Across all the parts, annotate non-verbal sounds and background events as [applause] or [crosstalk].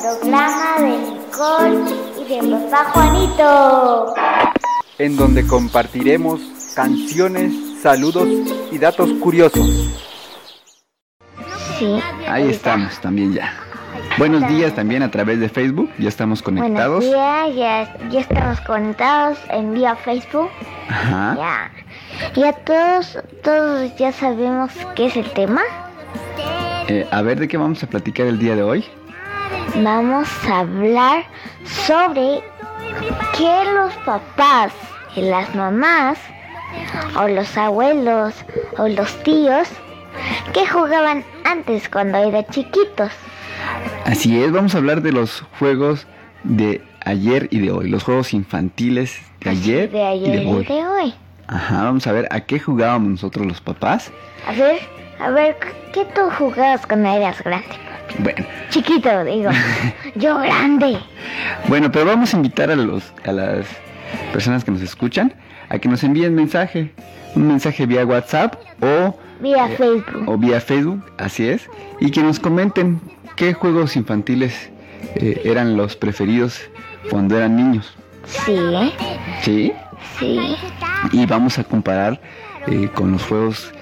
programa de Nicole y de papá Juanito. En donde compartiremos canciones, saludos y datos curiosos. Sí. Ahí estamos también ya. Buenos días también a través de Facebook, ya estamos conectados. Buenos días, ya, ya estamos conectados en vía Facebook. Ajá. Ya. Ya todos, todos ya sabemos qué es el tema. Eh, a ver, ¿de qué vamos a platicar el día de hoy? Vamos a hablar sobre que los papás y las mamás o los abuelos o los tíos que jugaban antes cuando eran chiquitos. Así es, vamos a hablar de los juegos de ayer y de hoy, los juegos infantiles de ayer, De ayer y de y hoy. de hoy. Ajá, vamos a ver a qué jugábamos nosotros los papás. A ver, a ver, ¿qué tú jugabas cuando eras grande? Bueno, Chiquito, digo. [laughs] Yo grande. bueno, pero vamos a invitar a los a las personas que nos escuchan a que nos envíen mensaje, un mensaje vía WhatsApp o Vía Eh, Facebook. o vía Facebook, así es, y que nos comenten qué juegos infantiles eh, eran los preferidos cuando eran niños, Sí, ¿eh? ¿sí? sí. Y vamos a comparar eh, con los juegos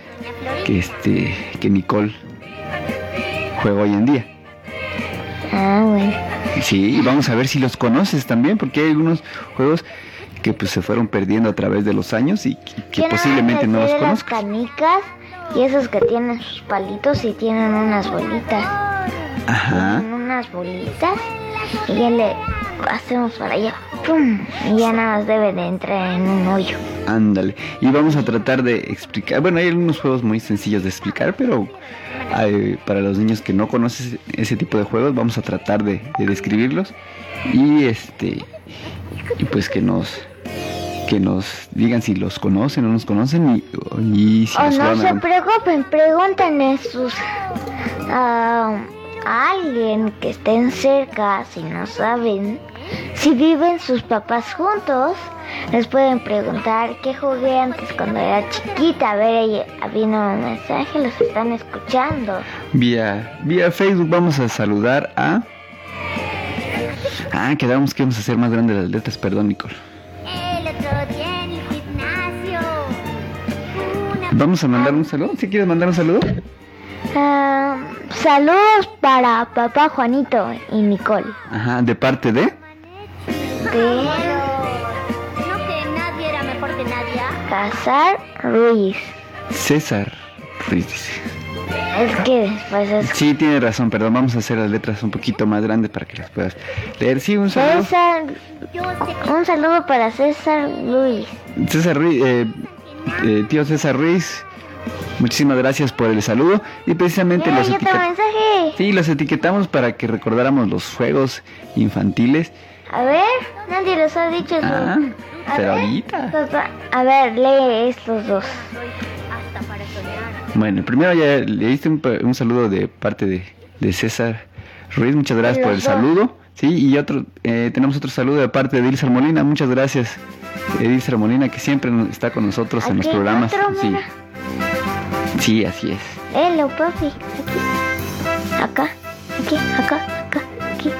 que este que Nicole juega hoy en día. Ah, bueno. Sí, y vamos a ver si los conoces también, porque hay algunos juegos que pues se fueron perdiendo a través de los años y que, posiblemente no los de las conozcas. canicas y esos que tienen sus palitos y tienen unas bolitas. Ajá. Tienen unas bolitas y ya le hacemos para allá. ¡Pum! Y ya nada más debe de entrar en un hoyo. Ándale. Y vamos a tratar de explicar. Bueno, hay algunos juegos muy sencillos de explicar, pero para los niños que no conocen ese tipo de juegos, vamos a tratar de, de describirlos. Y este. Y pues que nos. Que nos digan si los conocen o no nos conocen y, y si Oh, los no se preocupen, pregúntenle sus, a alguien que estén cerca, si no saben. Si viven sus papás juntos, les pueden preguntar qué jugué antes cuando era chiquita. A ver, ahí vino un mensaje, los están escuchando. Vía, vía Facebook vamos a saludar a. Ah, quedamos que vamos a hacer más grandes las letras, perdón, Nicole. El otro día en el gimnasio. Vamos a mandar un saludo. ¿Si quieres mandar un saludo? Ah, saludos para papá Juanito y Nicole. Ajá, de parte de. De Casar Ruiz. César Ruiz dice. Es que después es Sí, tiene razón, perdón. Vamos a hacer las letras un poquito más grandes para que las puedas leer. Sí, un saludo. César. Un saludo para César Luis. César Ruiz, eh, eh, tío César Ruiz, muchísimas gracias por el saludo. Y precisamente Mira, los, sí, los etiquetamos para que recordáramos los juegos infantiles. A ver, nadie los ha dicho. Ah, pero ver, ahorita. papá, a ver, lee estos dos. Bueno, primero ya le diste un, un saludo de parte de, de César Ruiz, muchas gracias por el saludo. Sí, y otro, eh, tenemos otro saludo de parte de Edilza Molina, muchas gracias. Edilza Molina, que siempre está con nosotros en los programas. otro, Sí. sí, así es. Léelo, papi. Aquí. Acá. Aquí. Acá. Acá. Aquí.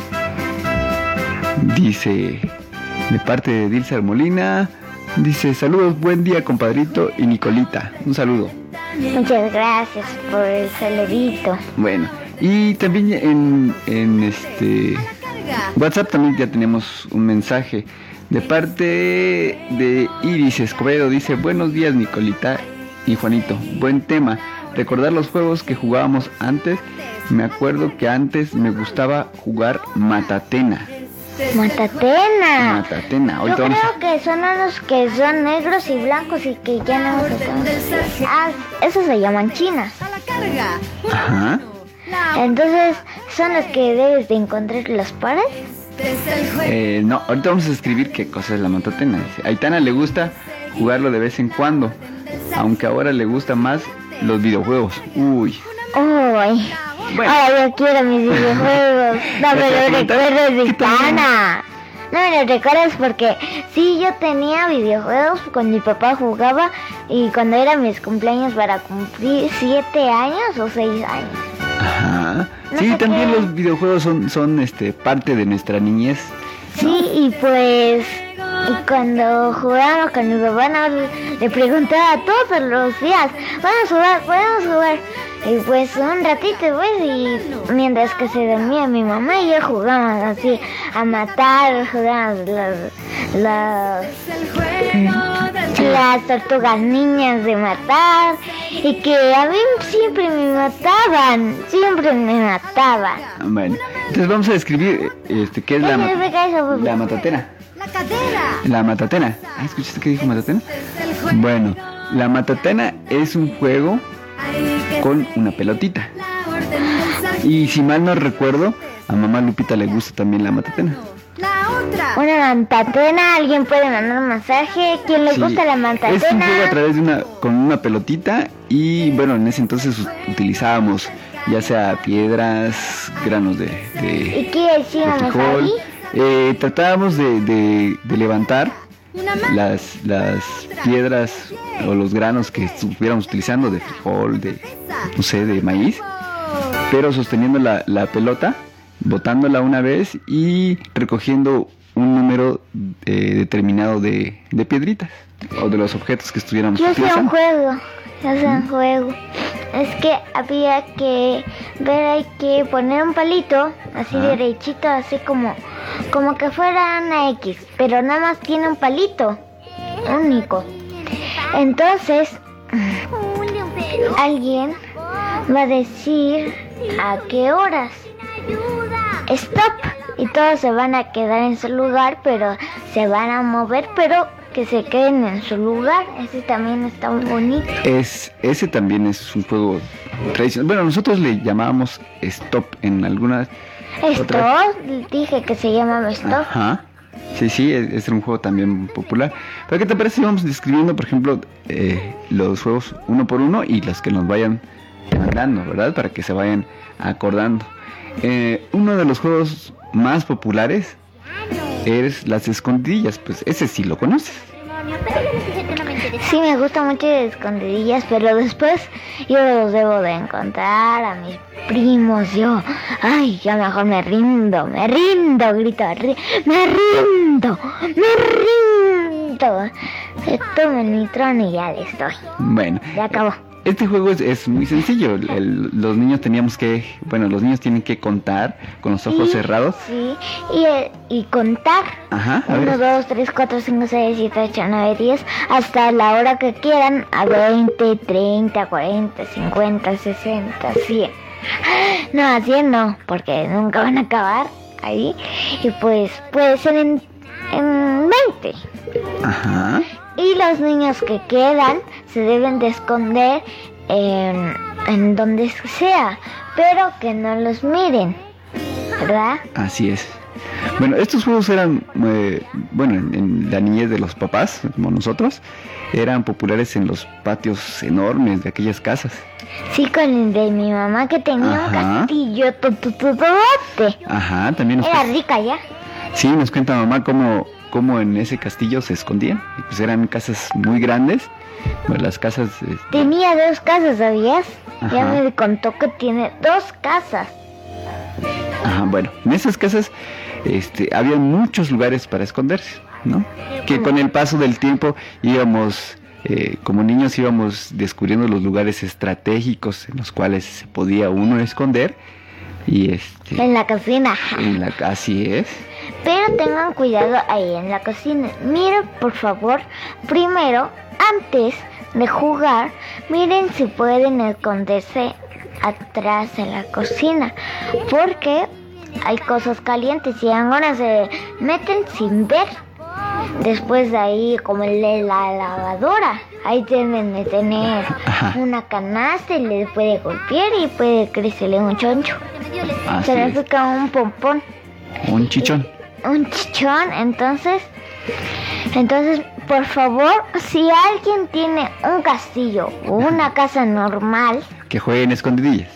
Dice, de parte de Edilza Molina, dice, saludos, buen día, compadrito y Nicolita. Un saludo. Muchas gracias por el saludito. Bueno, y también en, en este WhatsApp también ya tenemos un mensaje de parte de Iris Escobedo. Dice, buenos días Nicolita y Juanito, buen tema. Recordar los juegos que jugábamos antes. Me acuerdo que antes me gustaba jugar Matatena. Matatena. Matatena. Yo a- creo que son los que son negros y blancos y que ya no se pueden- Ah, esos se llaman chinas. Ajá. Entonces, son los que debes de encontrar los pares. Eh, no, ahorita vamos a escribir qué cosa es la matatena. A Aitana le gusta jugarlo de vez en cuando, aunque ahora le gusta más los videojuegos. Uy. Uy. Bueno. Ay, yo quiero mis videojuegos. [laughs] No me Ya te lo pregunté. recuerdes. Vitana. No me lo recuerdas porque sí, yo tenía videojuegos cuando mi papá jugaba y cuando eran mis cumpleaños para cumplir siete años o seis años. Ajá. no sí, también qué. los videojuegos son, son este, parte de nuestra niñez. Sí, y pues y cuando jugábamos con mi papá le preguntaba todos los días, vamos a jugar, podemos jugar. Y pues un ratito pues y mientras que se dormía mi mamá y yo jugábamos así a matar, jugábamos las, las, las tortugas niñas de matar y que a mí siempre me mataban, siempre me mataban. Bueno, entonces vamos a describir este, qué es la, la matatena. La cadera. La matatena. Ah, ¿Escuchaste qué dijo matatena? Bueno, la matatena es un juego con una pelotita. Y si mal no recuerdo, a mamá Lupita le gusta también la matatena. Una mantatena, alguien puede mandar un mensaje. ¿Quién le Sí, gusta la Es un mantatena? juego a través de una con una pelotita y bueno, en ese entonces utilizábamos ya sea piedras, granos de, de- ¿Y qué de decíamos frijol. ahí? Eh, tratábamos de, de- de levantar. Las, las piedras o los granos que estuviéramos utilizando de frijol, de no sé, de maíz, pero sosteniendo la, la pelota, botándola una vez y recogiendo un número eh, determinado de, de piedritas o de los objetos que estuviéramos Yo hacía un utilizando. juego. Yo hacía un juego. Es que había que ver, hay que poner un palito así Ajá. derechito, así como, como que fuera una X, pero nada más tiene un palito único. Entonces, [laughs] alguien va a decir a qué horas. Stop. Y todos se van a quedar en su lugar, pero se van a mover, pero que se queden en su lugar. Ese también está muy bonito. Es, ese también es un juego tradicional. Bueno, nosotros le llamábamos stop en algunas... Stop, Otra. dije que se llama Stop. Ajá. Sí, sí, es, es un juego también popular. Pero ¿qué te parece si vamos describiendo, por ejemplo, eh, los juegos uno por uno y los que nos vayan mandando, ¿verdad? Para que se vayan acordando. Eh, uno de los juegos más populares es las escondidillas. Pues ese sí lo conoces. Sí, me gusta mucho de escondidillas, pero después yo los debo de encontrar a mis primos. Yo, ay, ya mejor me rindo, me rindo, grito, ri- me rindo, me rindo. Eh, Tomen nitrón y ya le estoy. Bueno, Ya acabó. Este juego es, es muy sencillo. El- los niños teníamos que, bueno, los niños tienen que contar con los ojos Y- cerrados. Sí, y, eh, y contar. Ajá, a 1, ver. 2, 3, 4, 5, 6, 7, 8, 9, 10, hasta la hora que quieran, a 20, 30, 40, 50, 60, 100. No, a 100 no, porque nunca van a acabar ahí. Y pues puede ser en, en 20. Ajá. Y los niños que quedan se deben de esconder en, en donde sea, pero que no los miren, ¿verdad? Así es. Bueno, estos juegos eran, eh, bueno, en, en la niñez de los papás, como nosotros, eran populares en los patios enormes de aquellas casas. Sí, con el de mi mamá que tenía un Ajá. castillo totototote. Ajá, también nos, Era rica ya. sí, nos cuenta mamá cómo, cómo en ese castillo se escondían. Pues eran casas muy grandes. Bueno, las casas, este, Tenía dos casas, ¿sabías? Ya me contó que tiene dos casas. ajá, bueno, en esas casas este, había muchos lugares para esconderse, ¿no? Que con el paso del tiempo íbamos, eh, como niños íbamos descubriendo los lugares estratégicos en los cuales se podía uno esconder. Y este, En la cocina. en la, así es. Pero tengan cuidado ahí en la cocina. Miren, por favor, primero, antes de jugar, miren si pueden esconderse atrás en la cocina. Porque hay cosas calientes y algunas se meten sin ver. Después de ahí, como la lavadora, ahí deben de tener Ajá. una canasta y le puede golpear y puede crecerle un choncho. Así Se le pica un pompón Un chichón. Un chichón, entonces, entonces, por favor, si alguien tiene un castillo o una casa normal, Que jueguen escondidillas.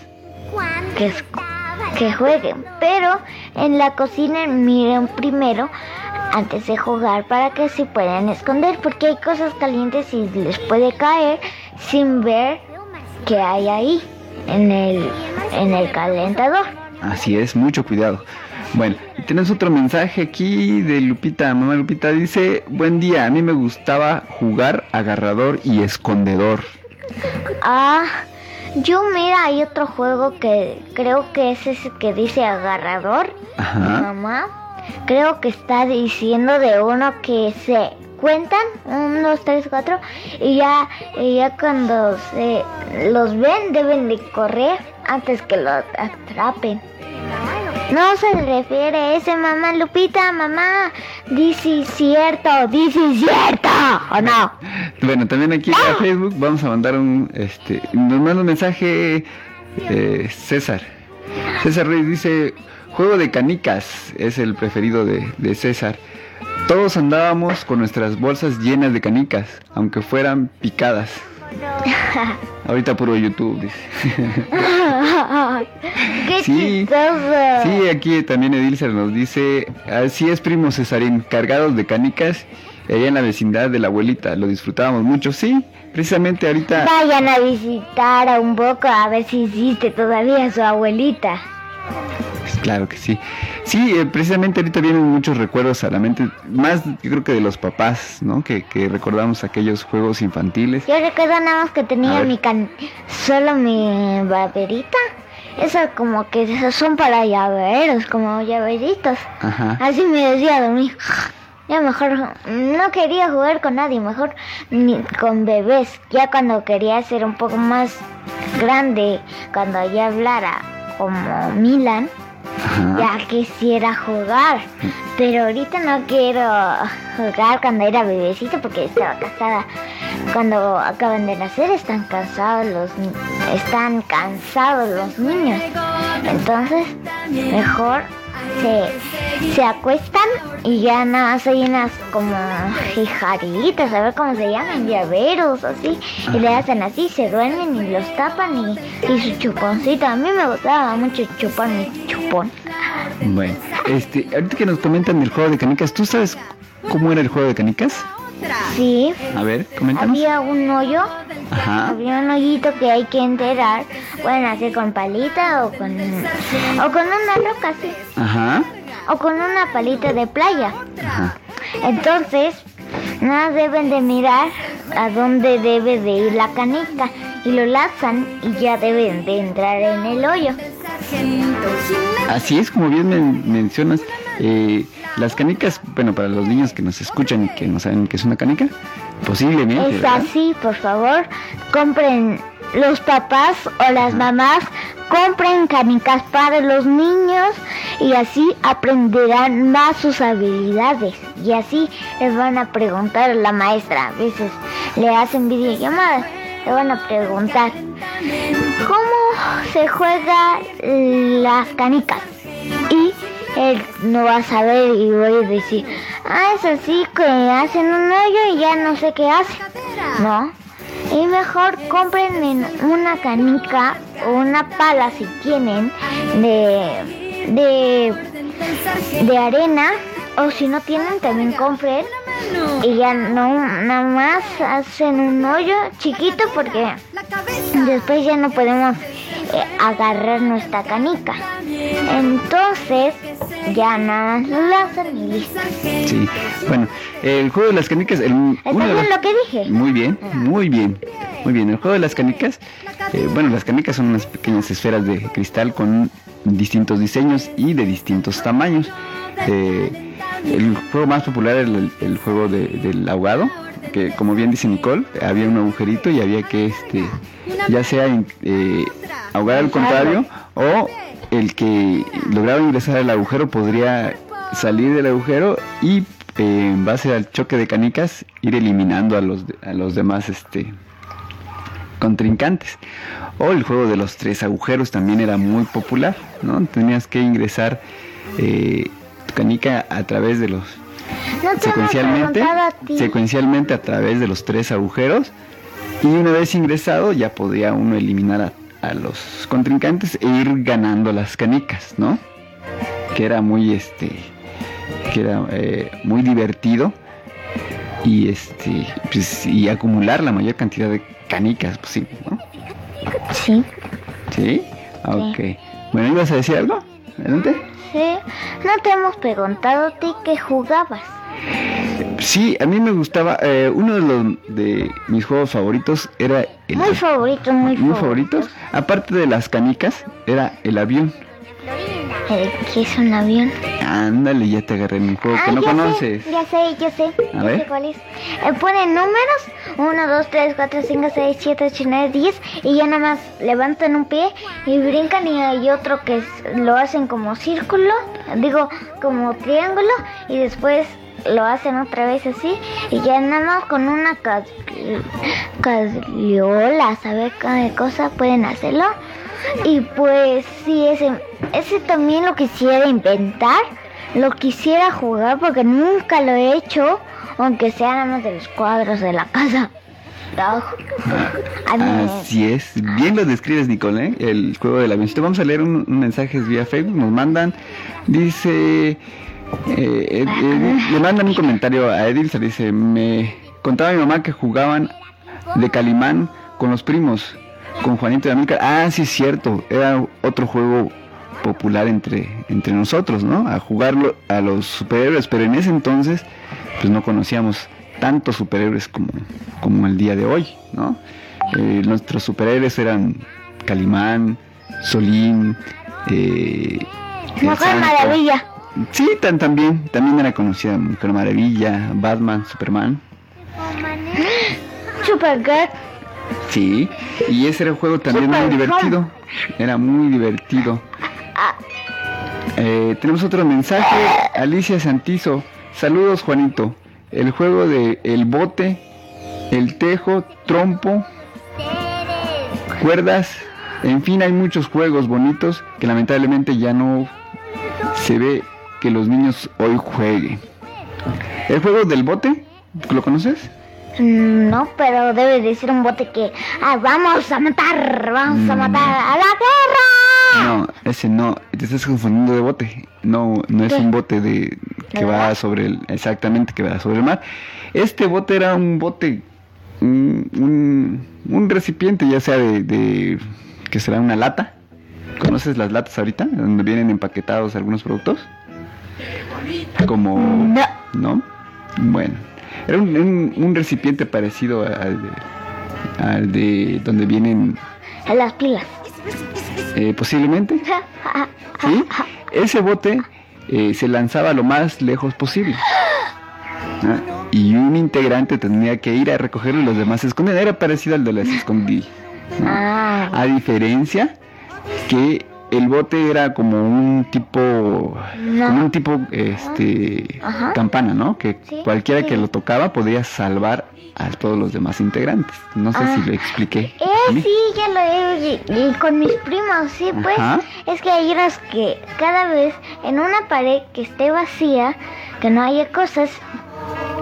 que, jueguen, pero en la cocina miren primero antes de jugar para que se puedan esconder, porque hay cosas calientes y les puede caer sin ver que hay ahí en el en el calentador. Así es, mucho cuidado. Bueno, y tenemos otro mensaje aquí de Lupita. Mamá Lupita dice, buen día, a mí me gustaba jugar agarrador y escondedor. Ah, yo mira, hay otro juego que creo que es ese que dice agarrador. Ajá. Mamá, creo que está diciendo de uno que se cuentan, un, dos, tres, cuatro, y ya, y ya cuando se los ven deben de correr antes que los atrapen. No se refiere a ese, mamá Lupita, mamá. Dice cierto, dice cierto, ¿o no? Bueno, también aquí a Facebook vamos a mandar un, este, nos manda un mensaje eh, César. César Ruiz dice, juego de canicas es el preferido de, de César. Todos andábamos con nuestras bolsas llenas de canicas, aunque fueran picadas. Ahorita puro YouTube, dice. [laughs] [laughs] ¡Qué Sí, chistoso! Sí, aquí también Edilcer nos dice, así es primo Cesarín, cargados de canicas, allá en la vecindad de la abuelita, lo disfrutábamos mucho, sí, precisamente ahorita... Vayan a visitar a un poco a ver si existe todavía su abuelita. Claro que sí. Sí, eh, precisamente ahorita vienen muchos recuerdos a la mente, más yo creo que de los papás, ¿no? Que, que recordamos aquellos juegos infantiles. Yo recuerdo nada más que tenía mi can... solo mi baberita. Esas como que esas son para llaveros, como llaveritos. Ajá. Así me decía dormir. Ya mejor no quería jugar con nadie, mejor ni con bebés. Ya cuando quería ser un poco más grande, cuando ya hablara como Milan, Ya quisiera jugar. Pero ahorita no quiero jugar cuando era bebecito porque estaba casada. Cuando acaban de nacer están cansados los están cansados los niños. Entonces, mejor se, se acuestan y ya nada más hay unas como jijaritas, a ver cómo se llaman, llaveros, así, y le hacen así, se duermen y los tapan y, y su chuponcito. A mí me gustaba mucho chupar mi chupón. Bueno, este, ahorita que nos comentan el juego de canicas, ¿tú sabes cómo era el juego de canicas? Sí, A ver, coméntanos. había un hoyo, Ajá. había un hoyito que hay que enterar. Pueden hacer con palita o con, o con una roca, sí, Ajá. o con una palita de playa. Ajá. Entonces, nada deben de mirar a dónde debe de ir la canica y lo lanzan y ya deben de entrar en el hoyo. Así es, como bien men- mencionas, eh, las canicas, bueno, para los niños que nos escuchan y que no saben qué es una canica, posiblemente, Es ¿verdad? así, por favor, compren los papás o las mamás, compren canicas para los niños y así aprenderán más sus habilidades. Y así les van a preguntar a la maestra, a veces le hacen videollamadas, le van a preguntar, ¿cómo se juega las canicas? Y él no va a saber y voy a decir, ah, es así que hacen un hoyo y ya no sé qué hacen. No. Y mejor compren en una canica o una pala si tienen de, de, de arena o si no tienen también compren y ya no nada más hacen un hoyo chiquito porque después ya no podemos eh, agarrar nuestra canica. Entonces ya nada más lo lanzan y listo. Sí. Bueno, el juego de las canicas, el, uno ¿Está de los- lo que dije? Muy bien, muy bien, muy bien. El juego de las canicas, eh, bueno, las canicas son unas pequeñas esferas de cristal con distintos diseños y de distintos tamaños. Eh, el juego más popular era el, el juego de- del ahogado, que como bien dice Nicole, había un agujerito y había que, este, ya sea eh, ahogar al contrario o el que lograba ingresar al agujero podría salir del agujero y eh, en base al choque de canicas ir eliminando a los, a los demás este, contrincantes. O el juego de los tres agujeros también era muy popular, ¿no? Tenías que ingresar eh, tu canica a través de los No secuencialmente, a secuencialmente a través de los tres agujeros y una vez ingresado ya podía uno eliminar a, a los contrincantes e ir ganando las canicas, ¿no? Que era muy este, que era eh, muy divertido y este, pues, y acumular la mayor cantidad de canicas posible, ¿no? Sí. Sí. Ok. Bueno, ¿ibas a decir algo? Adelante. Sí. No te hemos preguntado a ti qué jugabas. Sí, a mí me gustaba, eh, uno de los de mis juegos favoritos era el Muy favorito, muy, muy favorito. favoritos, aparte de las canicas, era el avión. Eh, ¿Qué es un avión? Ándale, ya te agarré en un juego que Ah, no ya conoces. Sé, ya sé, ya sé. A ya ver. sé cuál es. Eh, ponen números: 1, 2, 3, 4, 5, 6, 7, 8, 9, 10. Y ya nada más levantan un pie y brincan. Y hay otro que lo hacen como círculo, digo, como triángulo. Y después lo hacen otra vez así. Y ya nada más con una ca- caliola, ¿sabe qué cosa pueden hacerlo? Y pues sí, ese, ese también lo quisiera inventar, lo quisiera jugar porque nunca lo he hecho, aunque sea nada de los cuadros de la casa. Así es, bien lo describes Nicole, ¿eh? el juego del avioncito. Vamos a leer un, un mensajes vía Facebook, nos mandan, dice, eh, Ed- Ed- le mandan un comentario a Edilsa, dice, me contaba mi mamá que jugaban de Calimán con los primos, con Juanito y Amílcar. Ah, sí es cierto, era otro juego popular entre, entre nosotros, ¿no? A jugarlo a los superhéroes, pero en ese entonces pues no conocíamos tantos superhéroes como, como el día de hoy, ¿no? Eh, nuestros superhéroes eran Calimán, Solín, eh, Mujer Santo. Maravilla. Sí, tan, también, también era conocida Mujer Maravilla, Batman, Superman. Supergirl. Sí, y ese era un juego también muy divertido. Era muy divertido. Ah, Eh, tenemos otro mensaje. Alicia Santizo. Saludos, Juanito. El juego de el bote, el tejo, trompo, cuerdas. En fin, hay muchos juegos bonitos que lamentablemente ya no se ve que los niños hoy jueguen. ¿El juego del bote? ¿Lo conoces? mm, no, pero debe de ser un bote que. Ah, vamos a matar, vamos a Mm. matar a la guerra. No, ese no, te estás confundiendo de bote. No, no es ¿Qué? un bote de que ¿De va sobre el, exactamente que va sobre el mar. Este bote era un bote, un, un, un recipiente, ya sea de, de que será una lata. ¿Conoces las latas ahorita, donde vienen empaquetados algunos productos? Como, No. ¿no? Bueno, era un, un- un recipiente parecido al de, al de donde vienen A las pilas. eh, posiblemente. ¿Sí? Ese bote eh, se lanzaba lo más lejos posible. Ah, Y un integrante tenía que ir a recogerlo y los demás se escondían. Era parecido al de las escondidas. Ah, A diferencia que el bote era como un tipo, No. como un tipo, este, Ajá. campana, ¿no? Que Sí, cualquiera sí. que lo tocaba podía salvar a todos los demás integrantes. No sé Ah. si lo expliqué. Eh, ¿Sí? ya lo he y, y con mis primos, sí, pues. Ajá. Es que hay unos que cada vez en una pared que esté vacía, que no haya cosas,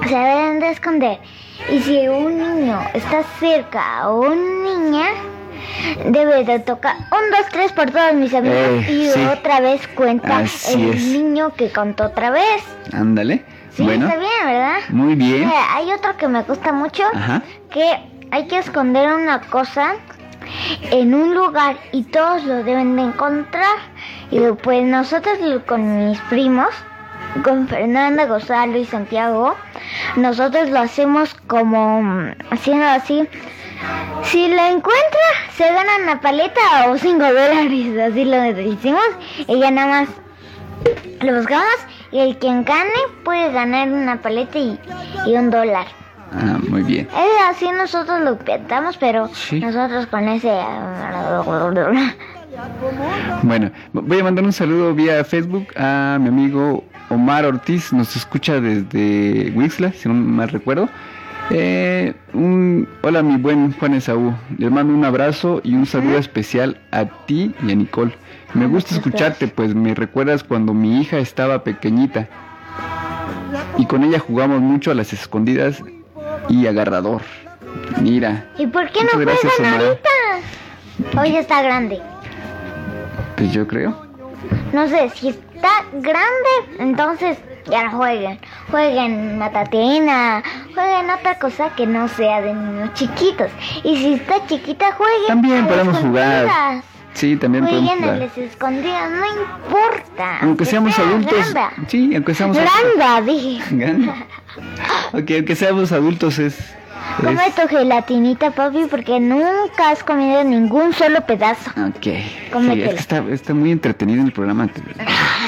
se deben de esconder. Y si un niño está cerca o una niña, debe de tocar un, dos, tres por todos mis amigos Eh, y sí. otra vez cuenta Así el es. niño que contó otra vez. Ándale. Sí, bueno, está bien, ¿verdad? muy bien. Hay otro que me gusta mucho, Ajá. que hay que esconder una cosa en un lugar y todos lo deben de encontrar. Y pues nosotros con mis primos, con Fernanda, Gonzalo y Santiago, nosotros lo hacemos como mm, haciendo así. Si la encuentra, se gana una paleta o cinco dólares, así lo decimos. Y ya nada más lo buscamos y el quien gane puede ganar una paleta y, y un dólar. Ah, muy bien. Es así nosotros lo inventamos, pero Sí. nosotros con ese... Bueno, voy a mandar un saludo vía Facebook a mi amigo Omar Ortiz, nos escucha desde Wixla, si no mal recuerdo. Eh, un, hola mi buen Juan Esaú, les mando un abrazo y un saludo especial a ti y a Nicole. Me gusta escucharte, pues me recuerdas cuando mi hija estaba pequeñita y con ella jugamos mucho a las escondidas y agarrador. Mira, ¿Y por qué no juegan ahorita? Hoy está grande. pues yo creo. No sé, si está grande, entonces ya jueguen. Jueguen matatena, jueguen otra cosa que no sea de niños chiquitos. Y si está chiquita, jueguen. También a podemos jugar. escondidas. Sí, también podemos Jueguen a jugar. las escondidas, no importa. Aunque seamos sea adultos. gamba. Sí, aunque seamos adultos. Gamba, dije. [laughs] Gana. Ok, aunque seamos adultos es... Come tu gelatinita, papi, porque nunca has comido ningún solo pedazo. Ok. Sí, es Cómetela. que está, está muy entretenido el programa. [laughs]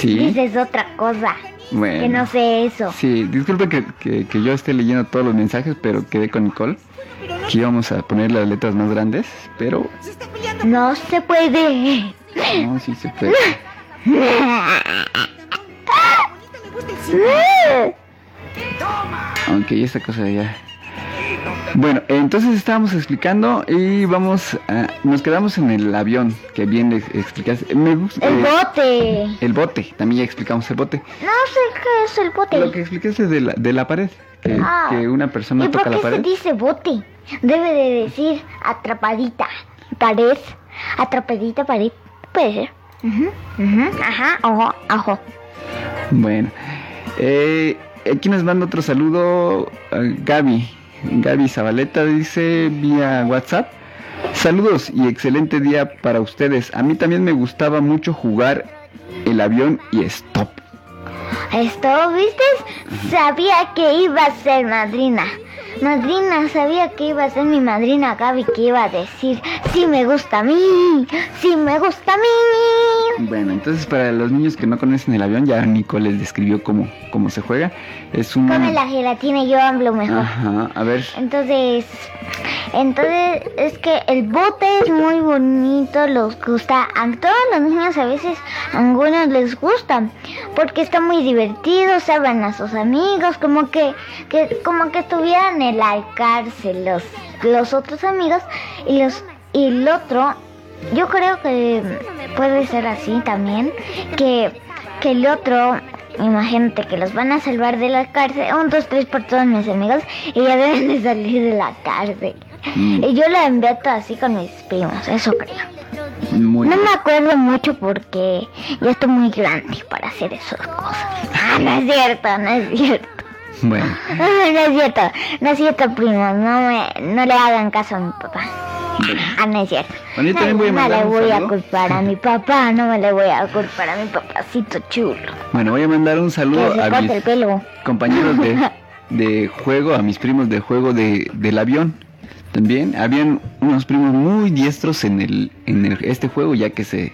Sí, [laughs] Dices otra cosa. bueno. Que no sé eso. Sí, disculpe que, que- que yo esté leyendo todos los mensajes, pero quedé con Nicole. Que íbamos a poner las letras más grandes, pero No se puede. no, sí se puede. [laughs] Aunque esta cosa ya. Bueno, entonces estábamos explicando y vamos a, nos quedamos en el avión que bien le explicaste. Me gusta El eh, bote. el bote, también ya explicamos el bote. No sé qué es el bote. Lo que explicaste de la, de la pared, que, Ah. que una persona ¿Y por toca la qué se pared. dice bote? Debe de decir atrapadita. Pared. Atrapadita pared. Puede ser. Ujú, ujú, Ajá, ojo, ojo. Bueno, eh, aquí nos manda otro saludo eh, Gaby. Gaby Zabaleta dice vía WhatsApp. Saludos y excelente día para ustedes. A mí también me gustaba mucho jugar el avión y stop. Esto, ¿viste? Sabía que iba a ser madrina. Madrina, sabía que iba a ser mi madrina Gaby, que iba a decir, sí me gusta a mí, sí me gusta a mí. Bueno, entonces para los niños que no conocen el avión, ya Nicole les describió cómo, cómo se juega. Es un... Come la gelatina yo hablo mejor. Ajá, a ver. Entonces, entonces es que el bote es muy bonito, los gusta. A todos los niños a veces a algunos les gusta porque está muy divertido, saben a sus amigos, como que, que como que estuvieran en la cárcel los los otros amigos y los y el otro yo creo que puede ser así también que que el otro Imagínate que los van a salvar de la cárcel. Un, dos, tres por todos mis amigos. Y ya deben de salir de la cárcel. Mm. Y yo la invento así con mis primos. Eso creo. Muy No bien. me acuerdo mucho porque ya estoy muy grande para hacer esas cosas. Ah, no es cierto, no es cierto. Bueno, [laughs] No es cierto, no es cierto, primo. No, me, no le hagan caso a mi papá. Ah, no es cierto. Bueno, yo también voy a no le voy a culpar a mi papá, no me le voy a culpar a mi papacito chulo. bueno, voy a mandar un saludo a mis el pelo. compañeros de, [laughs] de juego, a mis primos de juego de, del avión. También habían unos primos muy diestros en, el, en el- este juego, ya que se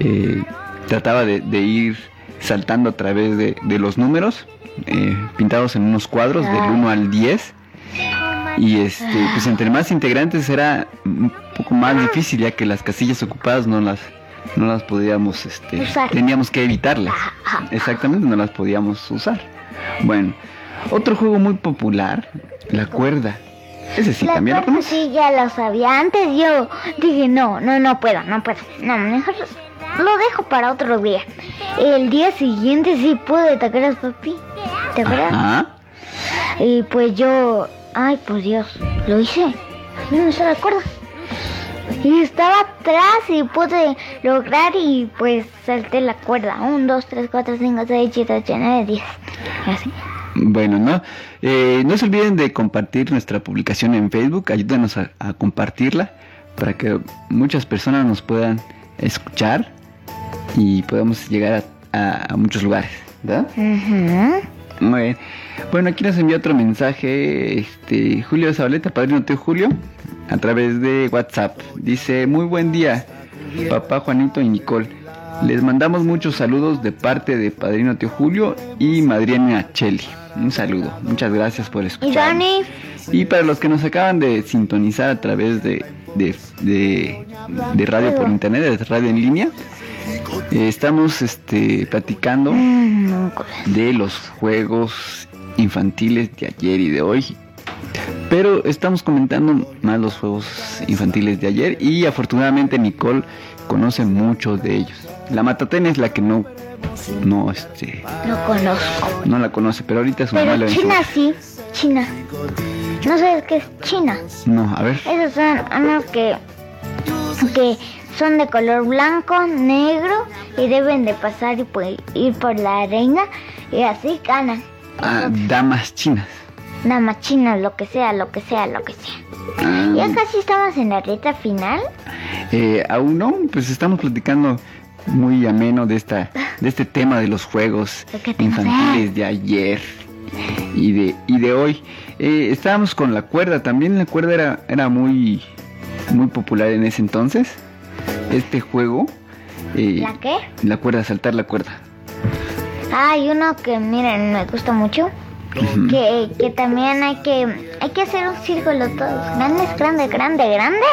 eh, trataba de, de ir saltando a través de, de los números, eh, pintados en unos cuadros del Ah. 1 al 10. Y este, pues entre más integrantes era un poco más difícil, ya que las casillas ocupadas no las, no las podíamos, este, Usar. teníamos que evitarlas. Exactamente, no las podíamos usar. Bueno, otro juego muy popular, la cuerda. Ese sí, La también lo conoces. sí ya lo sabía. Antes yo dije, no, no, no puedo, no puedo. No, mejor lo dejo para otro día. El día siguiente sí pude, ¿te acuerdas, papi? ¿Te acuerdas? Ajá. Y pues yo, ay, por Dios, lo hice. No se recuerda. Y estaba atrás y pude lograr y pues salté la cuerda. 1, 2, 3, 4, 5, 6, 7, 8, 9, 10. Así. Bueno, ¿no? Eh, no se olviden de compartir nuestra publicación en Facebook. Ayúdanos a, a compartirla para que muchas personas nos puedan escuchar y podamos llegar a, a- a muchos lugares, ¿verdad? Ujú. Muy bien. Bueno, aquí nos envía otro mensaje este, Julio Zabaleta, padrino tío Julio, a través de WhatsApp. Dice, muy buen día, papá Juanito y Nicole. Les mandamos muchos saludos de parte de padrino tío Julio y madrina Cheli. Un saludo, muchas gracias por Y escuchar. Dani, Y para los que nos acaban de sintonizar a través de, de, de- de radio por internet, de radio en línea, eh, estamos este, platicando de los juegos infantiles de ayer y de hoy. Pero estamos comentando más los juegos infantiles de ayer y afortunadamente Nicole conoce muchos de ellos. La Matatena es la que no no este no conozco. no la conoce, pero ahorita su mamá Pero le China sí, China. No sabes qué es China. No, a ver. Esos son unos que, que son de color blanco, negro y deben de pasar y pues, ir por la arena y así ganan. Ah, damas chinas. damas chinas, lo que sea, lo que sea, lo que sea. Ya casi estamos en la recta final. Eh, aún no, pues estamos platicando muy ameno de esta de este tema de los juegos [laughs] ¿De qué tema infantiles de ayer y de y de hoy. Eh, estábamos con la cuerda, también la cuerda era era muy muy popular en ese entonces. Este juego eh, ¿La qué? la cuerda, saltar la cuerda. Hay uno que, miren, me gusta mucho. Que, que también hay que hay que hacer un círculo todos grandes, grande, grande, grande.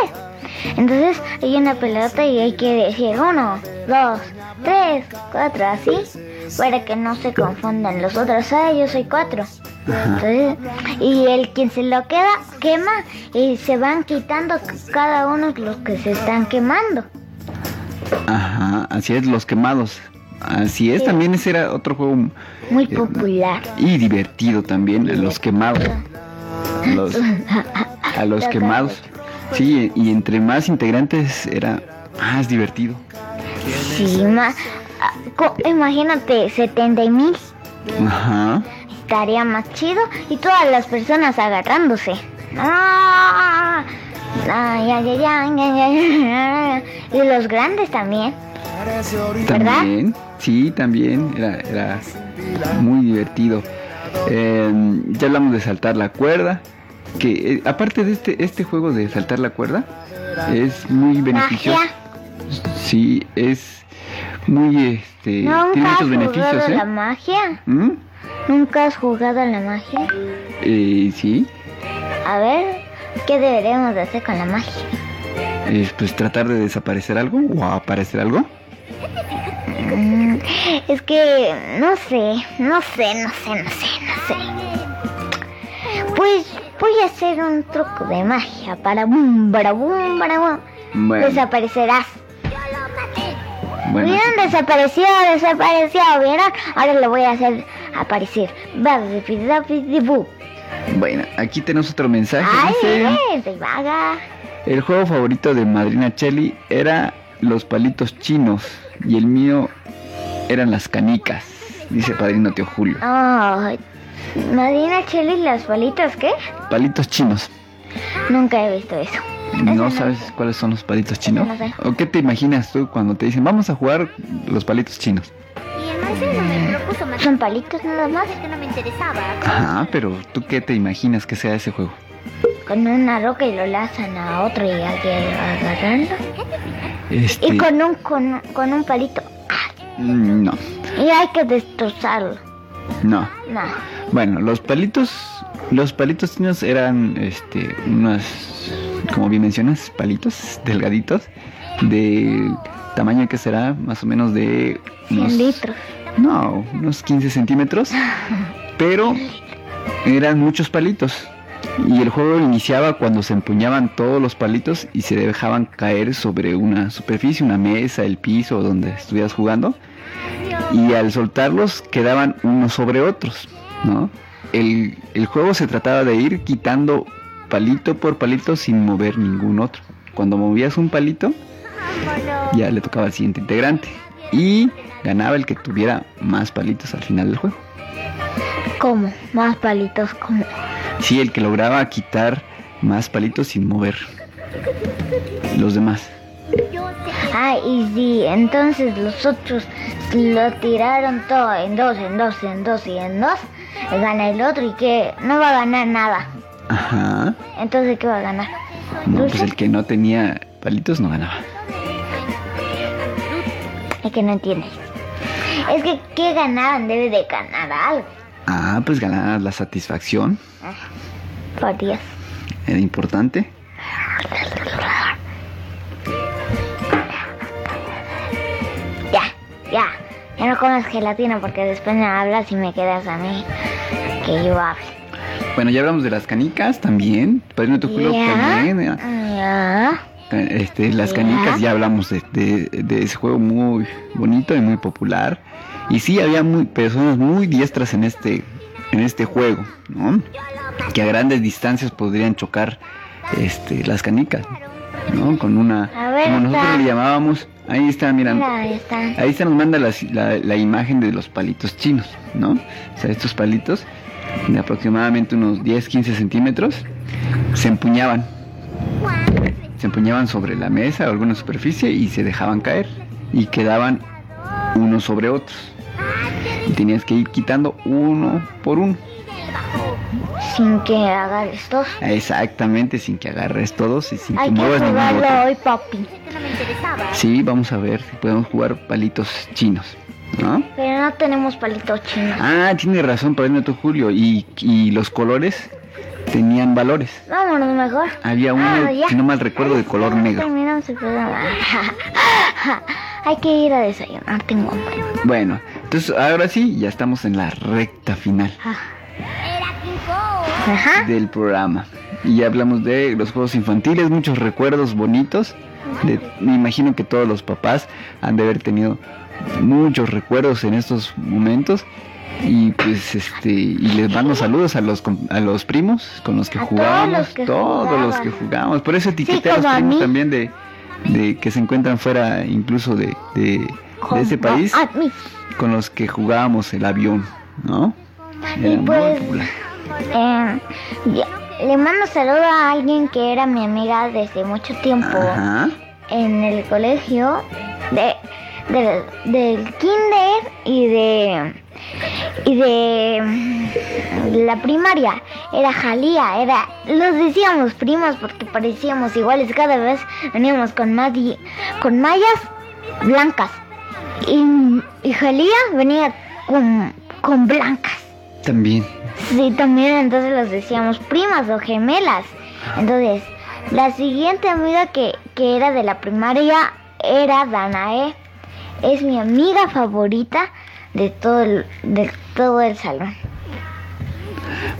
Entonces hay una pelota y hay que decir uno, dos, tres, cuatro, así, para que no se confundan los otros. Ah, yo soy cuatro. Entonces, y el quien se lo queda quema y se van quitando cada uno los que se están quemando. Ajá, así es, los quemados. Así es, también ese era otro juego Muy Eh, popular. y divertido también, los quemados. Los, [laughs] a los quemados. Sí, y entre más integrantes era más divertido. Sí, ma- ah, imagínate, 70 mil. Ajá. Estaría más chido y todas las personas agarrándose. ¡Ah! Ay, ay, ay. Y los grandes también. También, sí, también era, era muy divertido. Eh, ya hablamos de saltar la cuerda. Que eh, aparte de este, este juego de saltar la cuerda, es muy beneficioso. Magia. Sí, es muy este. tiene ¿Nunca has muchos beneficios, a la ¿eh? magia? ¿Mm? ¿Nunca has jugado a la magia? Eh, sí, A ver, ¿qué deberíamos de hacer con la magia? es pues tratar de desaparecer algo o aparecer algo. Mm, Es que no sé, no sé, no sé, no sé, no sé. Pues voy a hacer un truco de magia para boom, para boom, para boom. Bueno, Desaparecerás. bueno, ¿Vieron? Desapareció, desapareció, ¿vieron? Ahora lo voy a hacer aparecer. Bueno, aquí tenemos otro mensaje. Ay, Dice, soy vaga. el juego favorito de Madrina Chelly era los palitos chinos y el mío eran las canicas. Dice Padrino Tío Julio. Ay, Madina Cheli, ¿las palitos qué? Palitos chinos. Nunca he visto eso. ¿No no sabes cuáles son los palitos chinos? no sé. ¿O qué te imaginas tú cuando te dicen vamos a jugar los palitos chinos? ¿Son palitos nada más? que no me interesaba. Ajá, pero ¿tú qué te imaginas que sea ese juego? Con una roca y lo lanzan a otro y hay que agarrarlo. Este, Y con un, con, con un palito. mm, no, Y hay que destrozarlo. no. No. Bueno, los palitos, los palitos chinos eran, este, unos, como bien mencionas, palitos delgaditos, de tamaño que será más o menos de 100 unos, litros. No, unos 15 centímetros, pero eran muchos palitos. Y el juego iniciaba cuando se empuñaban todos los palitos y se dejaban caer sobre una superficie, una mesa, el piso, donde estuvieras jugando. Y al soltarlos quedaban unos sobre otros, ¿no? El, el juego se trataba de ir quitando palito por palito sin mover ningún otro. Cuando movías un palito, ya le tocaba al siguiente integrante. Y ganaba el que tuviera más palitos al final del juego. ¿Cómo? Más palitos, ¿cómo? Sí, el que lograba quitar más palitos sin mover los demás. Ah, y sí, entonces los otros lo tiraron todo en dos, en dos, en dos y en dos. Gana el otro y que no va a ganar nada. Ajá. Entonces, ¿qué va a ganar? No, pues el que no tenía palitos no ganaba. Es que no entiendes. Es que, ¿qué ganaban? Debe de ganar algo. Ah, pues ganaba la satisfacción. Por Dios. Era importante. Ya, ya. Ya no comas gelatina porque después me hablas y me quedas a mí que yo hable. Bueno, ya hablamos de las canicas también. Padrino tu culo también. Ya. Este, las canicas, ya hablamos de, de- de ese juego muy bonito y muy popular. Y sí, había muy, personas muy diestras en este, en este juego, ¿no? Que a grandes distancias podrían chocar este, las canicas, ¿no? Con una, ver, como nosotros está. le llamábamos, ahí está, mira, Mira, ahí está. ahí nos manda la, la imagen de los palitos chinos, ¿no? O sea, estos palitos de aproximadamente unos 10-15 centímetros, se empuñaban. Se empuñaban sobre la mesa o alguna superficie y se dejaban caer y quedaban unos sobre otros. Y tenías que ir quitando uno por uno. Sin que agarres dos. Exactamente, sin que agarres todos y sin Hay que que muevas ningún jugarlo hoy, papi. Me interesaba. Sí, vamos a ver si podemos jugar palitos chinos. ¿No? Pero no tenemos palito chino. Ah, tiene razón, ahí notó Julio. Y, y los colores tenían valores. Vámonos mejor. Había uno, Ah, si no mal recuerdo, de color negro. Terminamos el programa. [laughs] Hay que ir a desayunar, tengo hambre. Bueno, entonces ahora sí, ya estamos en la recta final Kong. Ajá. del programa. Y ya hablamos de los juegos infantiles, muchos recuerdos bonitos. De- me imagino que todos los papás han de haber tenido muchos recuerdos en estos momentos. Y pues este, y les mando saludos a los a los primos con los que A todos jugamos, los que todos los que jugaban. jugamos. Por eso etiqueté a los a primos también de, de que se encuentran fuera incluso de, de, de ese país. con los que jugábamos el avión, ¿no? Y Era muy pues, eh, le mando saludo a alguien que era mi amiga desde mucho tiempo Ajá. en el colegio de, de- del kinder y de y de mm, la primaria era Jalía, era los decíamos primas porque parecíamos iguales cada vez veníamos con madi- con mallas blancas y, y Jalía venía con, con blancas. También. Sí, también entonces los decíamos primas o gemelas. Entonces, la siguiente amiga que, que era de la primaria era Danae. Es mi amiga favorita de todo el, de todo el salón.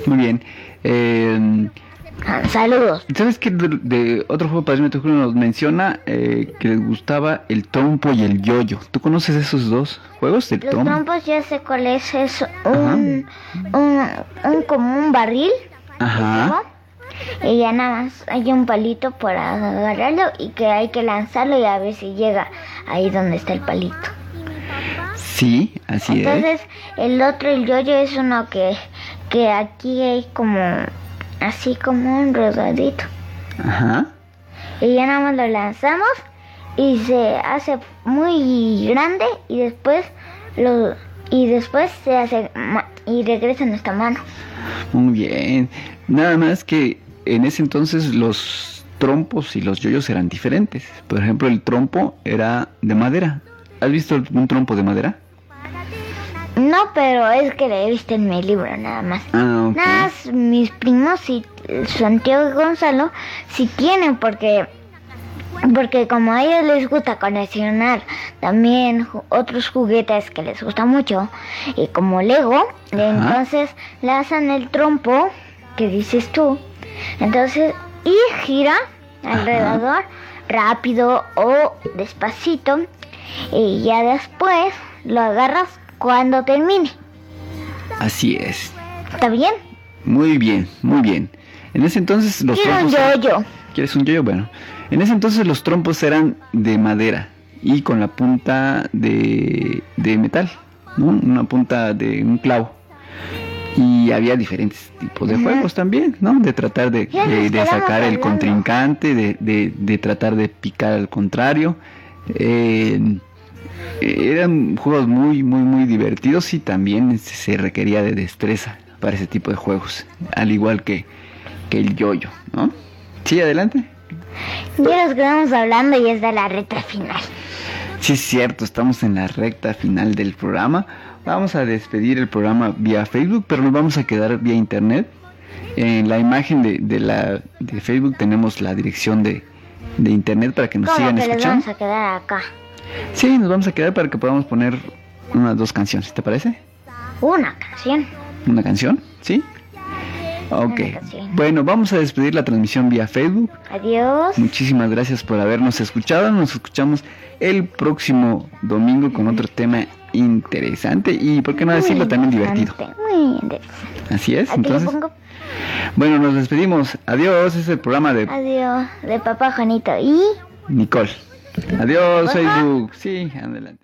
Muy bien. Eh, Ah, Saludos. ¿Sabes qué? De, de otro juego padrino de Julio nos menciona eh, que les gustaba el trompo y el yoyo. ¿Tú conoces esos dos juegos? El Los trompo. trompos ya sé cuál es. Es un, un, un como un barril. Ajá. Y ya nada más hay un palito para agarrarlo y que hay que lanzarlo y a ver si llega ahí donde está el palito. Sí, así es. Entonces, el otro, el yoyo, es uno que, que aquí hay como, así como un rodadito. Ajá. Y ya nada más lo lanzamos y se hace muy grande y después lo y después se hace y regresa a nuestra mano. Muy bien. Nada más que en ese entonces los trompos y los yoyos eran diferentes. Por ejemplo, el trompo era de madera. ¿Has visto un trompo de madera? No, pero es que lo he visto en mi libro nada más. Ah. Nada más mis primos y Santiago y Gonzalo si tienen porque porque como a ellos les gusta coleccionar también otros juguetes que les gusta mucho y como Lego, entonces lanzan el trompo que dices tú, entonces y gira alrededor rápido o despacito y ya después lo agarras cuando termine. Así es. ¿Está bien? Muy bien, muy bien. En ese entonces los Quiero un trompos... yo-yo. ¿Quieres un yoyo? Bueno, en ese entonces los trompos eran de madera y con la punta de, de metal, ¿no? Una punta de un clavo. Y había diferentes tipos de Ajá. juegos también, ¿no? De tratar de, de- de sacar el contrincante, de- de tratar de picar al contrario. Eh, eran juegos muy, muy, muy divertidos y también se- requería de destreza para ese tipo de juegos, al igual que, que el yoyo, ¿no? Sí, adelante. Ya nos quedamos hablando y es de la reta final. Sí, es cierto, estamos en la recta final del programa. Vamos a despedir el programa vía Facebook, pero nos vamos a quedar vía internet. En la imagen de, de la, de Facebook tenemos la dirección de, de internet para que nos ¿Cómo sigan que escuchando. vamos a quedar acá? Sí, nos vamos a quedar para que podamos poner unas dos canciones, ¿te parece? Una canción. ¿Una canción? ¿Sí? Ok. Bueno, vamos a despedir la transmisión vía Facebook. Adiós. Muchísimas gracias por habernos escuchado. Nos escuchamos el próximo domingo con otro tema interesante y, ¿por qué no decirlo, también divertido? Muy interesante. Así es. Entonces, bueno, nos despedimos. Adiós. Es el programa de adiós de papá Juanito y... Nicole. Adiós. Facebook. Sí, adelante.